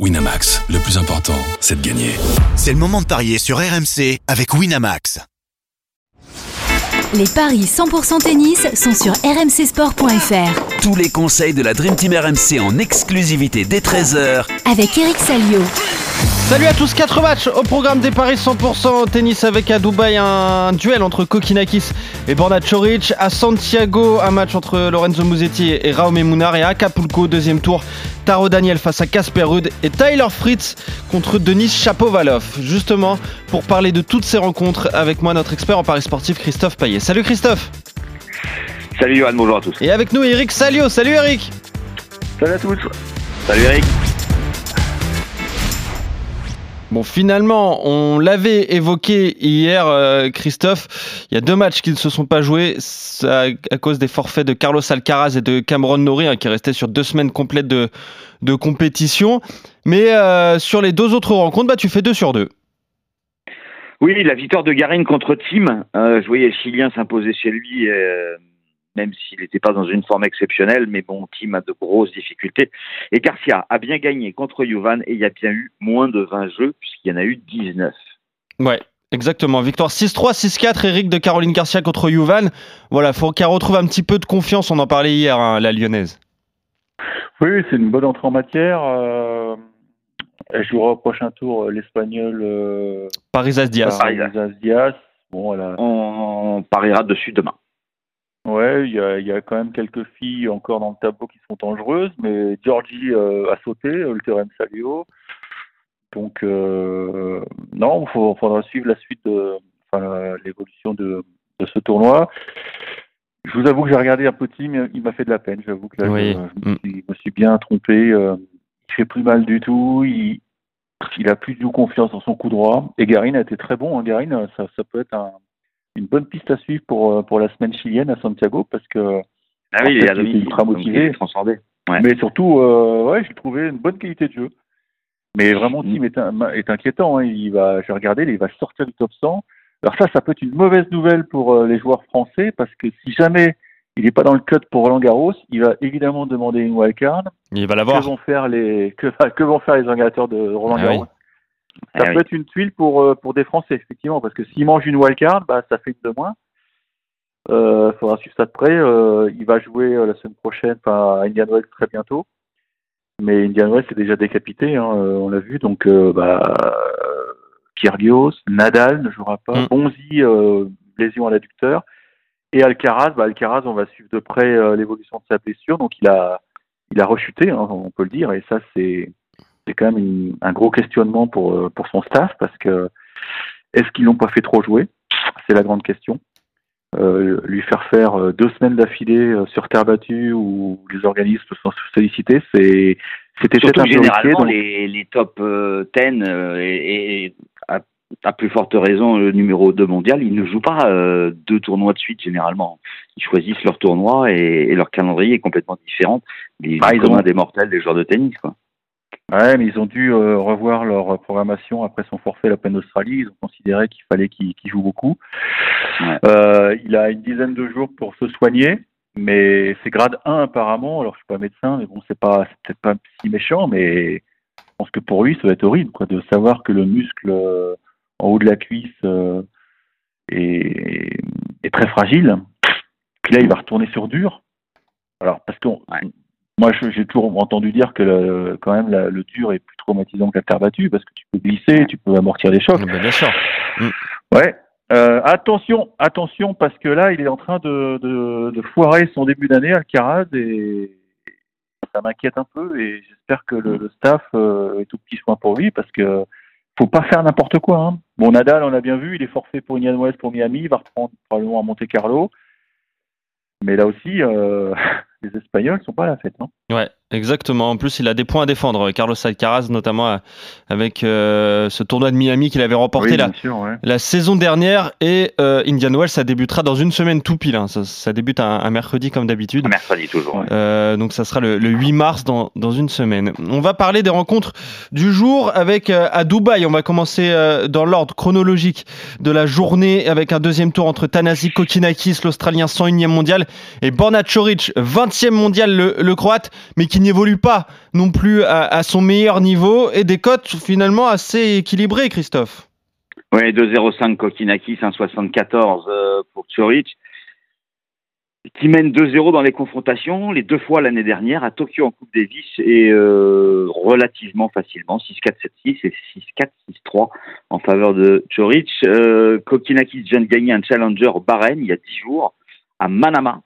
Winamax, le plus important, c'est de gagner. C'est le moment de parier sur RMC avec Winamax. Les paris 100% tennis sont sur rmcsport.fr. Tous les conseils de la Dream Team RMC en exclusivité dès 13h Avec Eric Salio. Salut à tous, 4 matchs au programme des paris 100% tennis avec à Dubaï un duel entre Kokinakis et Borna Choric. À Santiago, un match entre Lorenzo Musetti et Raume Mounar. Et à Acapulco, deuxième tour, Taro Daniel face à Casper Ruud et Tyler Fritz contre Denis Chapovalov. Justement, pour parler de toutes ces rencontres, avec moi notre expert en paris sportif Christophe Payet. Salut Christophe Salut Johan, bonjour à tous. Et avec nous Eric Salio. Salut Eric Salut à tous. Salut Eric. Bon, finalement, on l'avait évoqué hier, euh, Christophe. Il y a deux matchs qui ne se sont pas joués à, à cause des forfaits de Carlos Alcaraz et de Cameron Norrie, hein, qui restaient sur deux semaines complètes de, de compétition. Mais euh, sur les deux autres rencontres, bah, tu fais deux sur deux. Oui, la victoire de Garin contre Tim. Euh, je voyais le Chilien s'imposer chez lui, euh, même s'il n'était pas dans une forme exceptionnelle. Mais bon, Tim a de grosses difficultés. Et Garcia a bien gagné contre Juvan et il y a bien eu moins de 20 jeux, puisqu'il y en a eu 19. Ouais. Exactement, victoire 6-3, 6-4, Eric de Caroline Garcia contre Juvan. Voilà, faut qu'elle retrouve un petit peu de confiance, on en parlait hier, hein, la lyonnaise. Oui, c'est une bonne entrée en matière. Euh, elle jouera au prochain tour euh, l'espagnol euh, Paris Diaz. Paris. Diaz. Bon, On pariera dessus demain. Ouais, il y a, il y a quand même quelques filles encore dans le tableau qui sont dangereuses, mais Georgie euh, a sauté, le théorème Salio. Donc, euh, non, il faudra suivre la suite de enfin, l'évolution de, de ce tournoi. Je vous avoue que j'ai regardé un peu Tim, il m'a fait de la peine. J'avoue que là, Oui. je, je me, suis, me suis bien trompé. euh, il fait plus mal du tout. Il, il a plus du tout confiance dans son coup droit. Et Garin a été très bon. Hein. Garin, ça, ça peut être un, une bonne piste à suivre pour, euh, pour la semaine chilienne à Santiago parce que Ah oui, il fait, est il ultra motivé. il est transcendé. Ouais. mais surtout euh, ouais j'ai trouvé une bonne qualité de jeu mais vraiment Tim est, un- est inquiétant hein. il va j'ai regardé il va sortir du top 100 alors ça ça peut être une mauvaise nouvelle pour euh, les joueurs français parce que si jamais il n'est pas dans le cut pour Roland Garros il va évidemment demander une wildcard Il va que l'avoir. vont faire les que, que vont faire les organisateurs de Roland Ah Garros oui. ça Ah peut oui. être une tuile pour euh, pour des Français effectivement parce que s'il mange une wildcard bah ça fait une de moins euh, faudra suivre ça de près euh, il va jouer euh, la semaine prochaine enfin à Indian Wells très bientôt mais Indian Wells est déjà décapité hein, euh, on l'a vu donc euh, bah Kyrgios Nadal ne jouera pas Mm. Bonzi euh, lésion à l'adducteur et Alcaraz bah Alcaraz on va suivre de près l'évolution de sa blessure donc il a il a rechuté hein, on peut le dire et ça c'est c'est quand même une- un gros questionnement pour pour son staff parce que est-ce qu'ils l'ont pas fait trop jouer? C'est la grande question Euh, lui faire faire euh, deux semaines d'affilée euh, sur terre battue où les organismes sont sollicités c'est c'était généralement, donc- les, les top euh, 10 euh, et, et à, à plus forte raison le numéro 2 mondial, ils ne jouent pas euh, deux tournois de suite généralement. Ils choisissent leur tournoi et, et leur calendrier est complètement différent. Les Ah, ils ont- des mortels des joueurs de tennis. Quoi. Ouais, mais ils ont dû euh, revoir leur programmation après son forfait à l'Open d'Australie. Ils ont considéré qu'il fallait qu'il joue beaucoup. Ouais. Euh, il a une dizaine de jours pour se soigner, mais c'est grade 1 apparemment. Alors je suis pas médecin, mais bon, c'est pas peut-être pas si méchant, mais je pense que pour lui, ça va être horrible quoi, de savoir que le muscle euh, en haut de la cuisse est, est très fragile. Puis là, il va retourner sur dur. Alors parce Ouais. Moi, j'ai toujours entendu dire que le- quand même la- le dur est plus traumatisant que la terre battue parce que tu peux glisser, tu peux amortir des chocs. Bien sûr. Ouais. Euh, attention, attention, parce que là, il est en train de, de, de foirer son début d'année, Alcaraz, et ça m'inquiète un peu. Et j'espère que le, le staff euh, est tout petit soin pour lui, parce que faut pas faire n'importe quoi. Hein. Bon, Nadal, on l'a bien vu, il est forfait pour Indian Wells, pour Miami, il va reprendre probablement à Monte Carlo. Mais là aussi, euh, les Espagnols sont pas à la fête. hein. Non Ouais, exactement. En plus, il a des points à défendre. Carlos Alcaraz, notamment euh, avec euh, ce tournoi de Miami qu'il avait remporté oui, sûr, ouais. La saison dernière et euh, Indian Wells, ça débutera dans une semaine tout pile. hein. Ça, ça débute un, un mercredi comme d'habitude. Mercredi toujours. ouais. Euh, donc ça sera le, le 8 mars dans, dans une semaine. On va parler des rencontres du jour avec euh, à Dubaï. On va commencer euh, dans l'ordre chronologique de la journée avec un deuxième tour entre Tanasi Kokinakis, l'Australien 101e mondial, et Borna Choric, 20e mondial, le, le Croate, mais qui qui n'évolue pas non plus à, son meilleur niveau et des cotes finalement assez équilibrées, Christophe. Oui, 2-0-5 Kokinakis, 1-74 euh, pour Tchoric qui mène 2-0 dans les confrontations, les deux fois l'année dernière à Tokyo en Coupe Davis et euh, relativement facilement 6-4-7-6 et 6-4-6-3 en faveur de Chorich. Euh, Kokinakis vient de gagner un challenger au Bahreïn il y a 10 jours à Manama.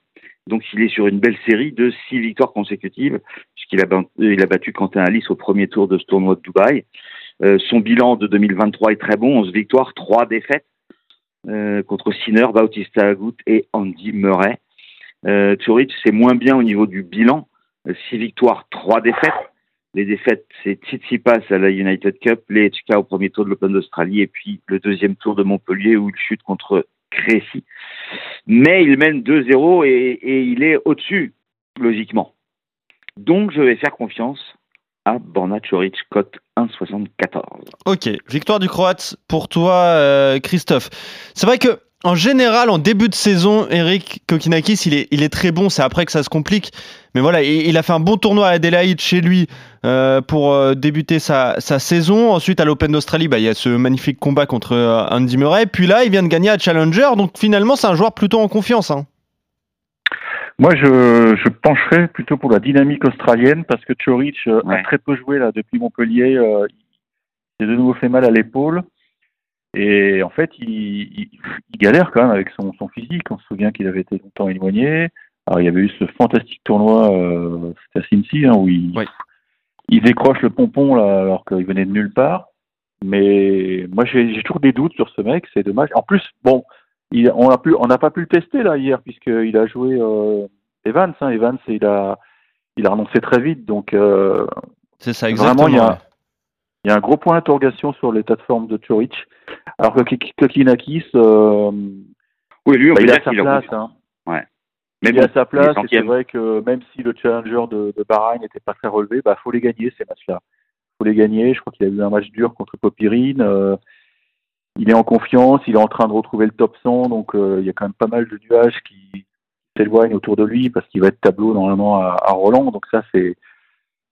Donc il est sur une belle série de 6 victoires consécutives puisqu'il a, battu Quentin Alice au premier tour de ce tournoi de Dubaï. Euh, son bilan de 2023 est très bon, 11 victoires, 3 défaites euh, contre Sinner, Bautista Agut et Andy Murray. Euh, c'est moins bien au niveau du bilan. 6 victoires, 3 défaites. Les défaites, c'est Tsitsipas à la United Cup, les HK au premier tour de l'Open d'Australie et puis le deuxième tour de Montpellier où il chute contre Crécy. Mais il mène 2-0 et, il est au-dessus, logiquement. Donc je vais faire confiance à Borna Choric, cote 1,74. Ok, victoire du Croate pour toi, euh, Christophe. C'est vrai que en général, en début de saison, Eric Kokinakis, il est, il est très bon. C'est après que ça se complique. Mais voilà, il, a fait un bon tournoi à Adelaide chez lui euh, pour euh, débuter sa, sa, saison. Ensuite, à l'Open d'Australie, bah, il y a ce magnifique combat contre euh, Andy Murray. Puis là, il vient de gagner à Challenger. Donc finalement, c'est un joueur plutôt en confiance. Hein. Moi, je, je pencherais plutôt pour la dynamique australienne parce que Chorich a très peu joué là depuis Montpellier. il s'est de nouveau fait mal à l'épaule. Et en fait, il, il, galère quand même avec son, son, physique. On se souvient qu'il avait été longtemps éloigné. Alors, il y avait eu ce fantastique tournoi, euh, c'était à Cincy, hein, où il, il décroche le pompon là, alors qu'il venait de nulle part. Mais moi, j'ai toujours des doutes sur ce mec. C'est dommage. En plus, bon, il, on n'a on n'a pas pu le tester là hier puisqu'il a joué euh, Evans. Hein, Evans, il a, il a renoncé très vite. Donc, euh, c'est ça exactement. Vraiment, il y a, il y a un gros point d'interrogation sur l'état de forme de Chorich. Alors que Kokinakis, euh, oui, lui, on bah, il a sa place. Hein. Ouais. Il a sa place. C'est vrai que même si le challenger de, de Bahreïn n'était pas très relevé, bah faut les gagner ces matchs-là. Faut les gagner. Je crois qu'il a eu un match dur contre Popirine. Euh, il est en confiance. Il est en train de retrouver le top 100. Donc euh, il y a quand même pas mal de nuages qui s'éloignent autour de lui parce qu'il va être tableau normalement à, à Roland. Donc ça c'est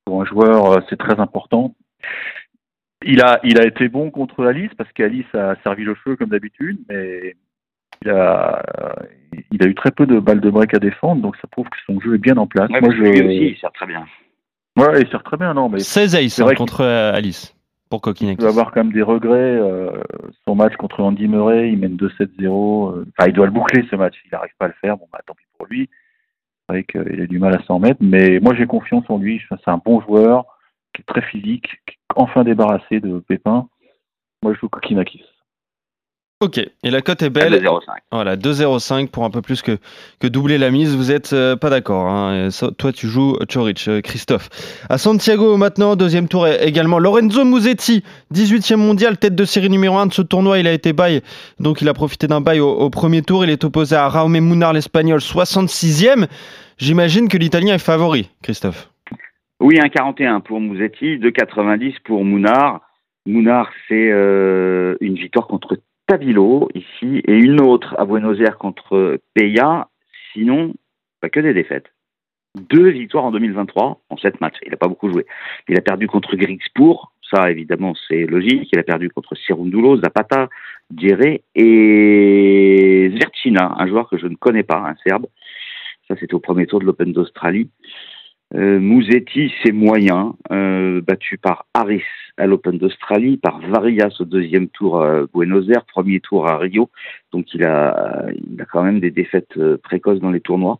pour un joueur c'est très important. Il a, il a été bon contre Alice parce qu'Alice a servi le feu comme d'habitude, mais il a, il a eu très peu de balles de break à défendre, donc ça prouve que son jeu est bien en place. Moi, je... Lui aussi, il sert très bien. Ouais, il sert très bien, non, mais 16 ace hein, contre euh, Alice pour Kokinakis. Il doit avoir quand même des regrets. Euh, son match contre Andy Murray, il mène 2-7-0. Euh, enfin, il doit le boucler ce match. Il n'arrive pas à le faire. Bon, bah, tant pis pour lui. C'est vrai qu'il a du mal à s'en mettre, mais moi j'ai confiance en lui. C'est un bon joueur qui est très physique, qui enfin débarrassé de Pépin. Moi, je joue Kokinakis. Ok, et la cote est belle. 2,05. Voilà, 2,05 pour un peu plus que, que doubler la mise. Vous êtes euh, pas d'accord. Hein toi, tu joues Chorich, euh, Christophe. À Santiago, maintenant, deuxième tour également. Lorenzo Musetti, 18e mondial, tête de série numéro 1 de ce tournoi. Il a été bail, donc il a profité d'un bail au, premier tour. Il est opposé à Raume Munar, l'espagnol, 66e. J'imagine que l'italien est favori, Christophe. Oui, 1,41 pour Musetti, 2,90 pour Mounard. Mounard, c'est euh, une victoire contre Tabilo ici et une autre à Buenos Aires contre Peya. Sinon, pas que des défaites. Deux victoires en 2023 en sept matchs. Il n'a pas beaucoup joué. Il a perdu contre Grigspur, ça évidemment c'est logique. Il a perdu contre Cirundulo, Zapata, Djere et Zercina, un joueur que je ne connais pas, un Serbe. Ça c'était au premier tour de l'Open d'Australie. Euh, Mouzetti, c'est moyen, euh, battu par Harris à l'Open d'Australie, par Varias au deuxième tour à Buenos Aires, premier tour à Rio. Donc il a, il a quand même des défaites euh, précoces dans les tournois.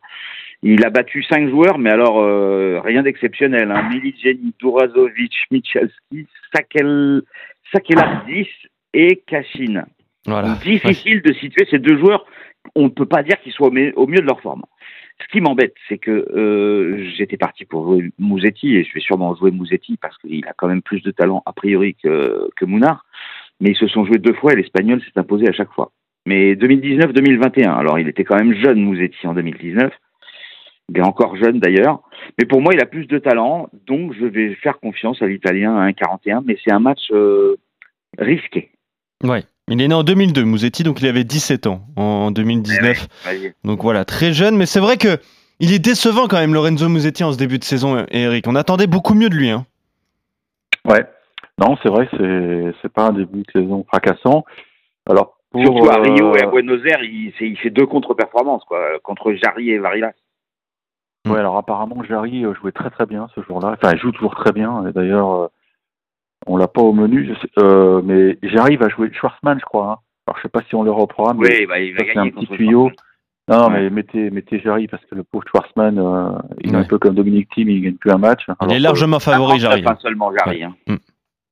Il a battu cinq joueurs, mais alors euh, rien d'exceptionnel. Hein. Miligeni, Durazovic, Michalski, Sakel, Sakelardis et Kashin. Voilà. difficile de situer ces deux joueurs. On ne peut pas dire qu'ils soient au mieux de leur forme. Ce qui m'embête, c'est que euh, j'étais parti pour jouer Mouzetti, et je vais sûrement jouer Mouzetti parce qu'il a quand même plus de talent a priori que, que Mounard, mais ils se sont joués deux fois et l'Espagnol s'est imposé à chaque fois. Mais 2019-2021, alors il était quand même jeune Mouzetti en 2019, il est encore jeune d'ailleurs, mais pour moi il a plus de talent, donc je vais faire confiance à l'Italien à 1,41, mais c'est un match euh, risqué. Ouais. Il est né en 2002, Mouzetti, donc il avait 17 ans en 2019. Eh donc voilà, très jeune, mais c'est vrai que Il est décevant quand même, Lorenzo Musetti, en ce début de saison, Eric. On attendait beaucoup mieux de lui. Hein. Ouais. Non, c'est vrai, c'est c'est pas un début de saison fracassant. Alors pour, Surtout à Rio et à euh, Buenos Aires, il, fait deux contre-performances, quoi, contre Jarry et Varilas. Ouais, alors apparemment Jarry euh, jouait très très bien ce jour-là. Enfin, il joue toujours très bien. Et d'ailleurs, euh, on l'a pas au menu, euh, mais Jarry va jouer Schwarzman, je crois. hein. Alors je sais pas si on l'aura au programme. mais Oui, bah, il va ça, gagner un petit tuyau. Non, mais mettez, mettez Jarry parce que le pauvre Schwarzman, euh, il est un peu comme Dominique Thiem, il gagne plus un match. Il Alors est que- largement favori, j'arrive. Pas seulement Jarry. Hein.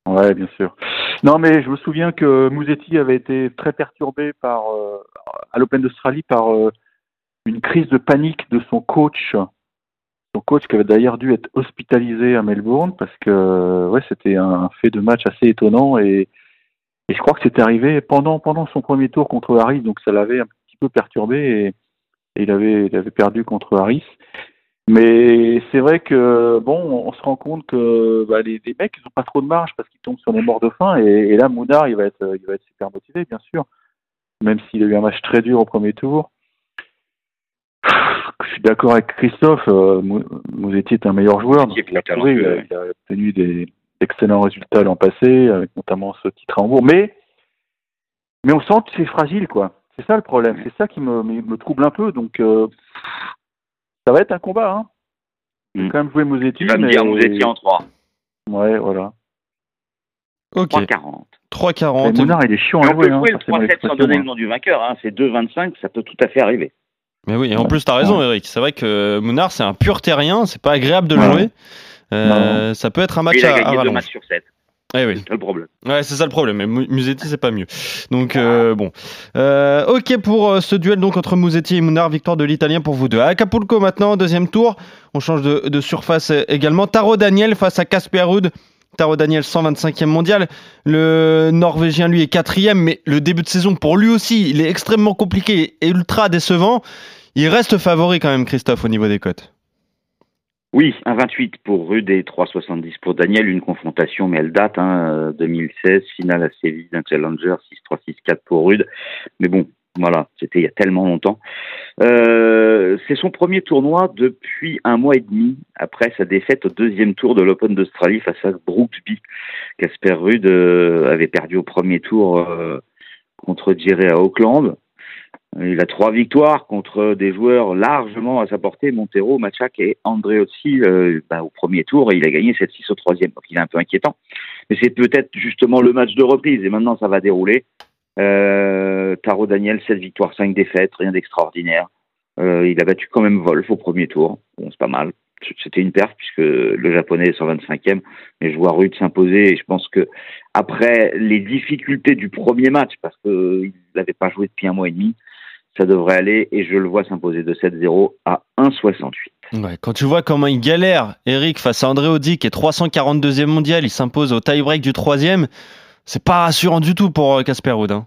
Ouais, bien sûr. Non, mais je me souviens que Mouzetti avait été très perturbé par euh, à l'Open d'Australie par euh, une crise de panique de son coach. Son coach qui avait d'ailleurs dû être hospitalisé à Melbourne parce que ouais, c'était un fait de match assez étonnant et, je crois que c'était arrivé pendant pendant son premier tour contre Harris, donc ça l'avait un petit peu perturbé et, il avait il avait perdu contre Harris. Mais c'est vrai que bon, on se rend compte que bah, les, les mecs ils ont pas trop de marge parce qu'ils tombent sur des morts de faim et, et là Mounard il va être il va être super motivé bien sûr, même s'il a eu un match très dur au premier tour. Je suis d'accord avec Christophe, euh, Mou- Mouzetti est un meilleur joueur, donc Mouzetti il a, il, a, talentueux, il a obtenu des excellents résultats l'an passé, avec notamment ce titre à Hambourg. Mais mais on sent que c'est fragile quoi. C'est ça le problème, c'est ça qui me, me, me trouble un peu. Donc euh, ça va être un combat. Hein. Il Mm. faut quand même jouer Mouzetti. Tu vas me dire, étiez en 3. Ouais, voilà. Ok, 3,40. 3,40. Mais Mounard, il est chiant Mais on peut jouer. Hein, jouer le passez-moi 3-7 sans donner hein. le nom du vainqueur. Hein. C'est 2,25, ça peut tout à fait arriver. Mais oui, et en Ouais. plus, t'as raison, Eric. C'est vrai que Mounard, c'est un pur terrien. C'est pas agréable de le Ouais. jouer. Euh, ça peut être un match il a à, à gagné deux matchs sur 7. Eh oui. C'est ça le problème. Ouais, c'est ça le problème. Mais Mu- Musetti, c'est pas mieux. Donc, euh, bon. Euh, ok pour euh, ce duel donc entre Musetti et Mounard. Victoire de l'Italien pour vous deux. À Acapulco maintenant, deuxième tour. On change de, de surface également. Taro Daniel face à Casper Ruud. Taro Daniel, 125e mondial. Le Norvégien, lui, est quatrième. Mais le début de saison, pour lui aussi, il est extrêmement compliqué et ultra décevant. Il reste favori quand même, Christophe, au niveau des cotes. Oui, un 28 pour Rude et 3,70 pour Daniel. Une confrontation, mais elle date, hein, euh, 2016, finale à Séville d'un Challenger, 6-3, 6-4 pour Rude. Mais bon, voilà, c'était il y a tellement longtemps. Euh, c'est son premier tournoi depuis un mois et demi, après sa défaite au deuxième tour de l'Open d'Australie face à Brooksby. Casper Rude euh, avait perdu au premier tour euh, contre Jerry à Auckland. Il a trois victoires contre des joueurs largement à sa portée, Montero, Machak et Andreozzi euh, bah, au premier tour et il a gagné 7-6 au troisième. Donc il est un peu inquiétant. Mais c'est peut-être justement le match de reprise et maintenant ça va dérouler. Euh, Taro Daniel, 7 victoires, 5 défaites, rien d'extraordinaire. Euh, il a battu quand même Wolf au premier tour. Bon, c'est pas mal. C'était une perte puisque le japonais est 125e, mais je vois Rude s'imposer et je pense que après les difficultés du premier match, parce qu'il n'avait pas joué depuis un mois et demi, ça devrait aller et je le vois s'imposer de 7-0 à 1,68. Ouais, quand tu vois comment il galère, Eric, face à André Audi, qui est 342e mondial, il s'impose au tie-break du troisième. C'est pas rassurant du tout pour euh, Casper Ruud. hein.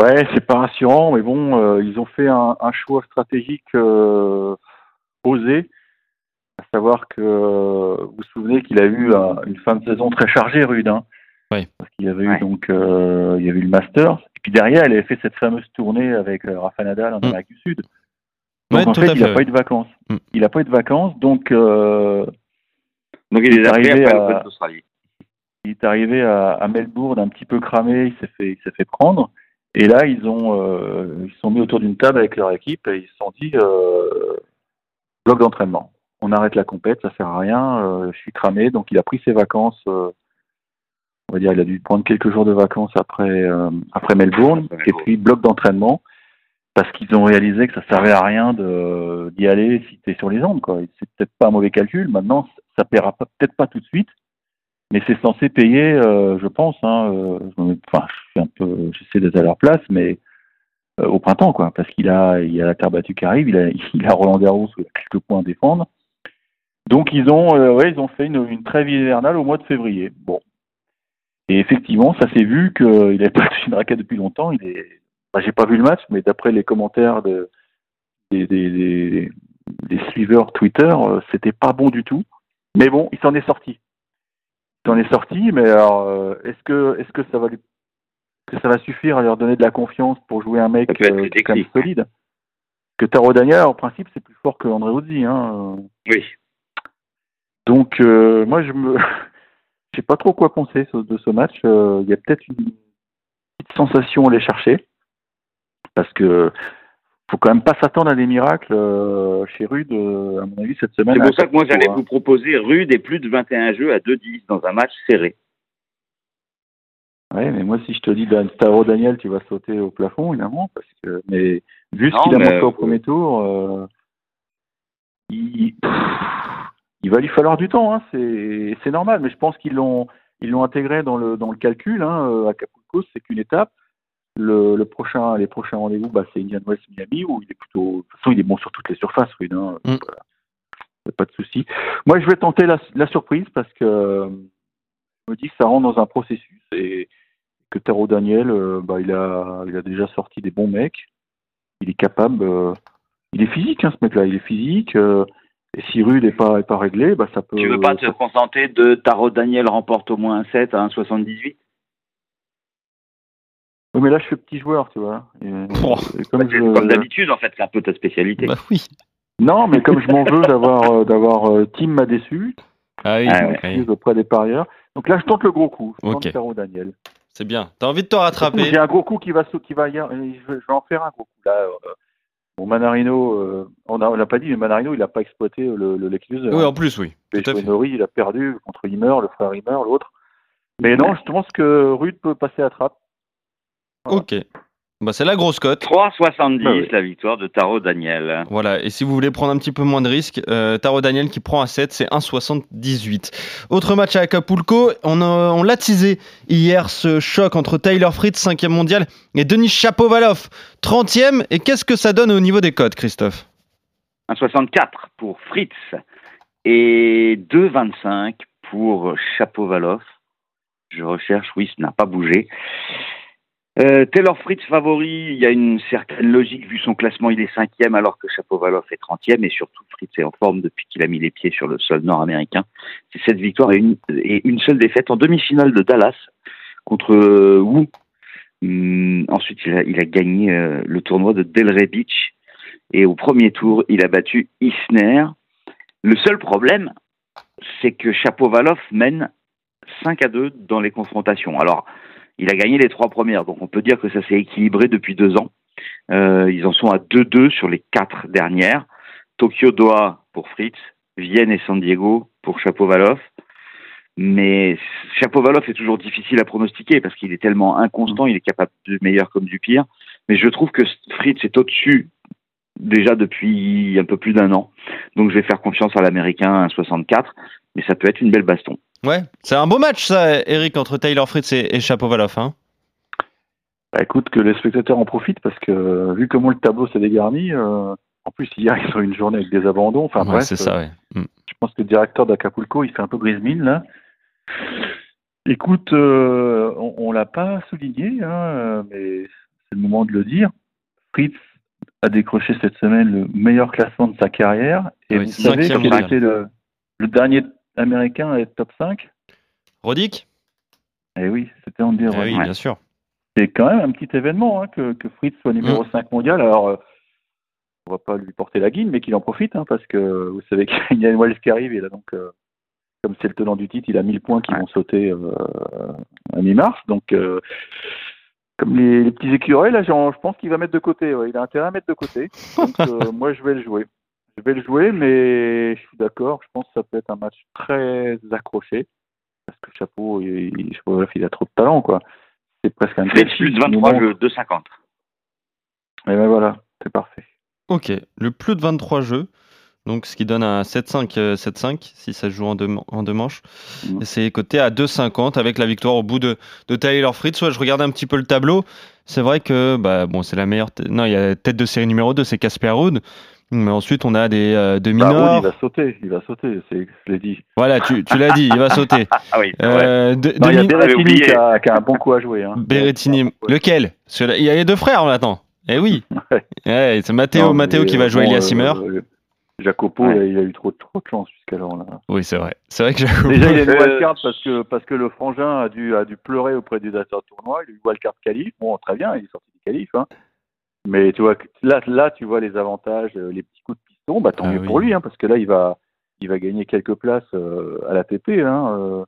Ouais, c'est pas rassurant, mais bon, euh, ils ont fait un, un choix stratégique euh, osé, à savoir que euh, vous vous souvenez qu'il a eu une fin de saison très chargée, Rude, hein, Ouais. parce qu'il y avait Ouais. eu donc euh, il y avait eu le Masters, et puis derrière, il avait fait cette fameuse tournée avec euh, Rafa Nadal en Mm. Amérique du Sud. Donc Ouais, en tout fait, il n'a pas eu de vacances. Mm. Il n'a pas eu de vacances, donc euh, Donc il est arrivé à- l'Open d'Australie. Il est arrivé à, à Melbourne un petit peu cramé, il s'est fait, il s'est fait prendre. Et là, ils ont, euh, ils se sont mis autour d'une table avec leur équipe et ils se sont dit euh, bloc d'entraînement. On arrête la compète, ça sert à rien. euh, je suis cramé, donc il a pris ses vacances. euh, on va dire, il a dû prendre quelques jours de vacances après euh, après Melbourne. Et puis bloc d'entraînement parce qu'ils ont réalisé que ça servait à rien de d'y aller si tu es sur les ondes. Quoi. C'est peut-être pas un mauvais calcul. Maintenant, ça paiera peut-être pas tout de suite, mais c'est censé payer, euh, je pense. Hein, euh, enfin, je suis un peu, j'essaie d'être à leur place, mais euh, au printemps, quoi, parce qu'il a, il y a la terre battue qui arrive, il a, il a Roland Garros il a quelques points à défendre. Donc ils ont, euh, ouais, ils ont fait une, une trêve hivernale au mois de février. Bon. Et effectivement, ça s'est vu qu'il n'avait pas touché une raquette depuis longtemps. Il est, bah, j'ai pas vu le match, mais d'après les commentaires de, des, des, des, des suiveurs Twitter, euh, c'était pas bon du tout. Mais bon, il s'en est sorti. S'en est sorti, mais alors, euh, est-ce que, est-ce que ça va lui, que ça va suffire à leur donner de la confiance pour jouer un mec euh, quand même solide? Que Taro Daniel, en principe, c'est plus fort que André. Hein. Oui. Donc, euh, moi, je me. Sais pas trop quoi penser de ce match. Euh, Il y a peut-être une petite sensation à aller chercher. Parce que faut quand même pas s'attendre à des miracles euh, chez Rude, euh, à mon avis, cette semaine. C'est pour ça que moi j'allais hein. vous proposer rude et plus de 21 jeux à 2-10 dans un match serré. Ouais, mais moi, si je te dis Dan- Daniel, tu vas sauter au plafond, évidemment. Parce que, mais vu ce qu'il a montré au premier tour, euh, il, il va lui falloir du temps. Hein, c'est c'est normal, mais je pense qu'ils l'ont ils l'ont intégré dans le dans le calcul. Hein, euh, Acapulco, c'est qu'une étape. Le, le prochain, les prochains rendez-vous, bah, c'est Indian Wells Miami où il est plutôt. De toute façon, il est bon sur toutes les surfaces, Rude. Hein, Mm. Voilà. Pas de souci. Moi, je vais tenter la, la surprise parce que euh, je me dis que ça rentre dans un processus et que Taro Daniel, euh, bah, il a, il a déjà sorti des bons mecs. Il est capable. euh, il est physique, hein, ce mec-là. Il est physique. euh, et si Rude n'est pas, est pas réglé, bah, ça peut. Tu veux pas te ça- contenter de Taro Daniel remporte au moins un 7 à 1,78 Oui, mais là, je suis petit joueur, tu vois. Et, Oh. et comme Bah, je- Comme d'habitude, en fait, c'est un peu ta spécialité. Bah oui. Non, mais comme je m'en veux d'avoir euh, d'avoir euh, Tim m'a déçu, Ah oui, Ah auprès des parieurs. Donc là, je tente le gros coup. Je tente Ok. Taro Daniel. c'est bien. T'as envie de te rattraper? J'ai un gros coup qui va qui va je vais en faire un gros coup là. euh, Bon, Manarino, euh, on a- on l'a pas dit, mais Manarino, il n'a pas exploité le, le. Oui, en plus, oui. Nori, il a perdu contre Himmer, le frère Himmer, l'autre. Mais non, je pense que Rude peut passer à trappe. Voilà. Ok. Bah, c'est la grosse cote. 3,70 Bah oui. la victoire de Taro Daniel. Voilà, et si vous voulez prendre un petit peu moins de risques, euh, Taro Daniel qui prend à 7, c'est 1,78. Autre match à Acapulco, on, a- on l'a teasé hier, ce choc entre Tyler Fritz, 5e mondial, et Denis Chapovalov, 30e. Et qu'est-ce que ça donne au niveau des cotes, Christophe? 1,64 pour Fritz et 2,25 pour Chapovalov. Je recherche, oui, ça n'a pas bougé. Euh, Taylor Fritz favori, il y a une certaine logique vu son classement, il est cinquième alors que Chapovalov est 30e et surtout Fritz est en forme depuis qu'il a mis les pieds sur le sol nord-américain. C'est cette victoire et une, seule défaite en demi-finale de Dallas contre euh, Wu. Hum, ensuite, il a, il a gagné euh, le tournoi de Delray Beach et au premier tour, il a battu Isner. Le seul problème, c'est que Chapovalov mène 5 à 2 dans les confrontations. Alors, il a gagné les trois premières, donc on peut dire que ça s'est équilibré depuis deux ans. Euh, ils en sont à 2-2 sur les quatre dernières. Tokyo Doha pour Fritz, Vienne et San Diego pour Chapovalov. Mais Chapovalov est toujours difficile à pronostiquer parce qu'il est tellement inconstant, il est capable du meilleur comme du pire. Mais je trouve que Fritz est au-dessus déjà depuis un peu plus d'un an. Donc je vais faire confiance à l'américain à 64, mais ça peut être une belle baston. Ouais, c'est un beau match, ça, Eric, entre Tyler Fritz et, et Chapovalov. Hein Bah, écoute, que les spectateurs en profitent parce que euh, vu comment le tableau s'est dégarni, euh, en plus hier ils ont une journée avec des abandons. Enfin Ouais, bref, c'est ça, ouais. Mm. je pense que le directeur d'Acapulco il fait un peu grise mine là. Écoute, euh, on, on l'a pas souligné, hein, euh, mais c'est le moment de le dire. Fritz a décroché cette semaine le meilleur classement de sa carrière. Et Oui, vous savez quel était le, le dernier américain à être top 5 Rodic Eh oui, c'était Andy Roddick. Oui, bien sûr. C'est quand même un petit événement hein, que, que Fritz soit numéro Mm. 5 mondial. Alors, euh, on va pas lui porter la guine, mais qu'il en profite, hein, parce que vous savez qu'il y a une Wells qui arrive, et là, donc, euh, comme c'est le tenant du titre, il a 1000 points qui Ouais. vont sauter euh, à mi-mars. Donc, euh, comme les, les petits écureuils, là, je pense qu'il va mettre de côté. ouais. Il a intérêt à mettre de côté. Donc, moi, je vais le jouer. Je vais le jouer, mais je suis d'accord. Je pense que ça peut être un match très accroché. Parce que Chapeau, il, il, Chapeau, il a trop de talent, quoi. C'est presque un plus de qui nous 23 montre. jeux, 2,50. Et ben voilà, c'est parfait. Ok, le plus de 23 jeux. Donc, ce qui donne un 7-5, euh, 7-5 si ça se joue en deux, en deux manches. Et c'est coté à 2,50 avec la victoire au bout de, de Tyler Fritz. Ouais, je regardais un petit peu le tableau. C'est vrai que bah, bon, c'est la meilleure. Non, il y a tête de série numéro 2, c'est Casper Ruud. Mais ensuite, on a des, euh, des Bah, il va sauter, il va sauter, c'est, je l'ai dit. Voilà, tu, tu l'as dit, il va sauter. Ah oui. Euh, de- Non, il y a Berrettini qui a, qui a un bon coup à jouer. Hein. Berrettini. Lequel? Il y a les deux frères maintenant. Eh oui. Ouais. Ouais, c'est Matteo, Matteo qui va euh, jouer bon, Elias euh, Simmer. euh, Jacopo, Ouais. il a- eu trop, trop de chance jusqu'alors. Là. Oui, c'est vrai. C'est vrai que Jacopo. Déjà, il a une Euh, wildcard parce que, parce que le frangin a dû, a dû pleurer auprès du directeur de tournoi. Il a eu wildcard qualif. Bon, très bien, il est sorti du qualif. Hein. Mais tu vois, là, là, tu vois les avantages, euh, les petits coups de piston, bah tant Ah mieux oui. pour lui, hein, parce que là, il va, il va gagner quelques places euh, à l'ATP. Hein, euh,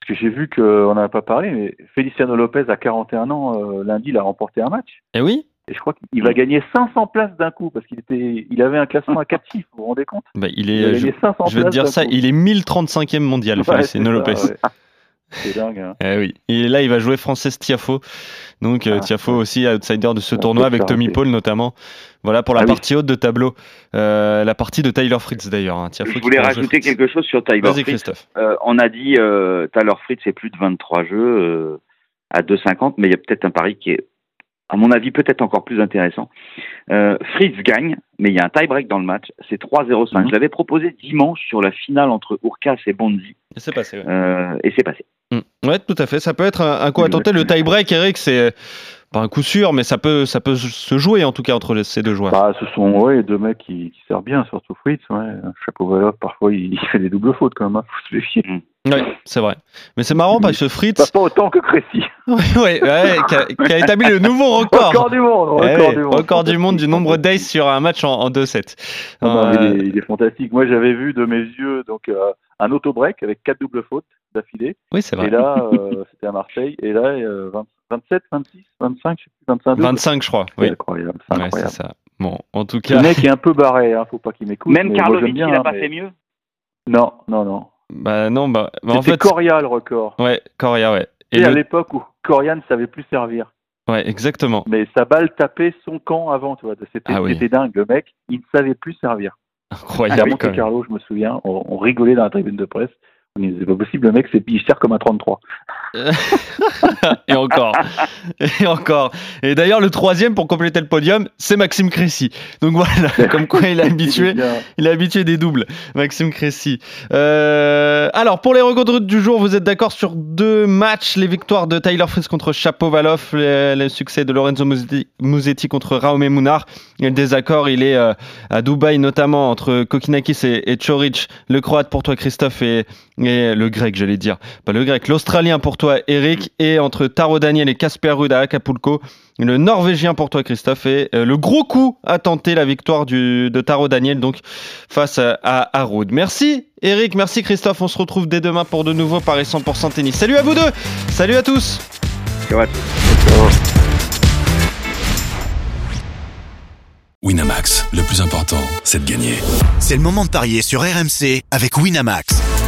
parce que j'ai vu qu'on n'en a pas parlé, mais Feliciano Lopez à 41 ans, euh, lundi, il a remporté un match. Eh oui Et je crois qu'il va gagner 500 places d'un coup, parce qu'il était, il avait un classement à 4 chiffres, vous vous rendez compte? Bah, Il Il est. a Je, gagné 500 je vais te dire ça, coup. il est 1035e mondial, Ouais, Feliciano Lopez. ça, ouais. C'est dingue. Hein. Eh oui. Et là, il va jouer Frances Tiafo. Donc, euh, Ah, Tiafo aussi, outsider de ce On tournoi avec Tommy. Paul notamment. Voilà pour la Ah oui. partie haute de tableau. Euh, la partie de Tyler Fritz d'ailleurs. hein. Je voulais rajouter quelque chose sur Tyler Fritz. Christophe. Euh, on a dit euh, Tyler Fritz, c'est plus de 23 jeux à 2,50, mais il y a peut-être un pari qui est, à mon avis, peut-être encore plus intéressant. Fritz gagne, mais il y a un tie-break dans le match, c'est 3-0-5. Mhm. Je l'avais proposé dimanche sur la finale entre Urkas et Bonzi, C'est passé. ouais. et c'est passé. Mm. Ouais, tout à fait. Ça peut être un, un coup à tenter. Le tie-break, Eric, c'est pas un coup sûr, mais ça peut, ça peut se jouer en tout cas entre les- ces deux joueurs. Bah, ce sont ouais, deux mecs qui, qui servent bien, surtout Fritz. Ouais. Chapeau parfois, il, il fait des doubles fautes quand même. Hein. Faut se méfier. Ouais, c'est vrai. Mais c'est marrant parce que Pas, Fritz, pas autant que Crécy. ouais, ouais, qui, a, qui a établi le nouveau record. Record du monde. Eh Record oui, du monde. record du monde du nombre d'aces sur un match en, en 2-7. Ah non, Euh, il, est, il est fantastique. Moi, j'avais vu de mes yeux donc euh, un auto-break avec quatre doubles fautes d'affilée. oui, c'est vrai. Et là, euh, c'était à Marseille. Et là, euh, 20 27, 26, 25, je sais plus, 25. doubles. 25, je crois. C'est Oui, incroyable. C'est Ouais, c'est incroyable. ça. Bon, en tout Le cas, mec est un peu barré, hein, faut pas qu'il m'écoute. Même Karlovic, il n'a hein, pas mais- fait mieux? Non, non, non. bah non, bah, bah, en C'était fait, Coria le record. ouais, Coria, ouais. Et Et à le- l'époque où Coria ne savait plus servir. ouais, exactement. Mais sa balle tapait son camp avant, tu vois. C'était Ah oui. c'était dingue. Le mec, il ne savait plus servir. À Incroyable. quand Monte. Carlo, je me souviens, on, on rigolait dans la tribune de presse. C'est pas possible, le mec, c'est il sert comme un 33. Et encore. Et encore. Et d'ailleurs, le troisième pour compléter le podium, c'est Maxime Crécy. Donc voilà, comme quoi il est habitué. Il est habitué des doubles, Maxime Crécy. Euh, alors, pour les records du jour, vous êtes d'accord sur deux matchs les victoires de Tyler Fritz contre Chapovalov, le, le succès de Lorenzo Musetti, contre Raume Mounar. Et le désaccord, il est euh, à Dubaï, notamment entre Kokinakis et, et Choric. Le croate pour toi, Christophe, et, et le grec, j'allais dire. Pas le grec, l'australien pour toi, Eric. Et entre Taro Daniel et Casper Ruud à Acapulco. Le norvégien pour toi, Christophe. Et euh, le gros coup à tenter la victoire du, de Taro Daniel, donc face à, à, à Ruud. Merci Eric, merci Christophe. On se retrouve dès demain pour de nouveaux Paris 100% tennis. Salut à vous deux. Salut à tous. Ciao à tous. Winamax, le plus important, c'est de gagner. C'est le moment de parier sur RMC avec Winamax.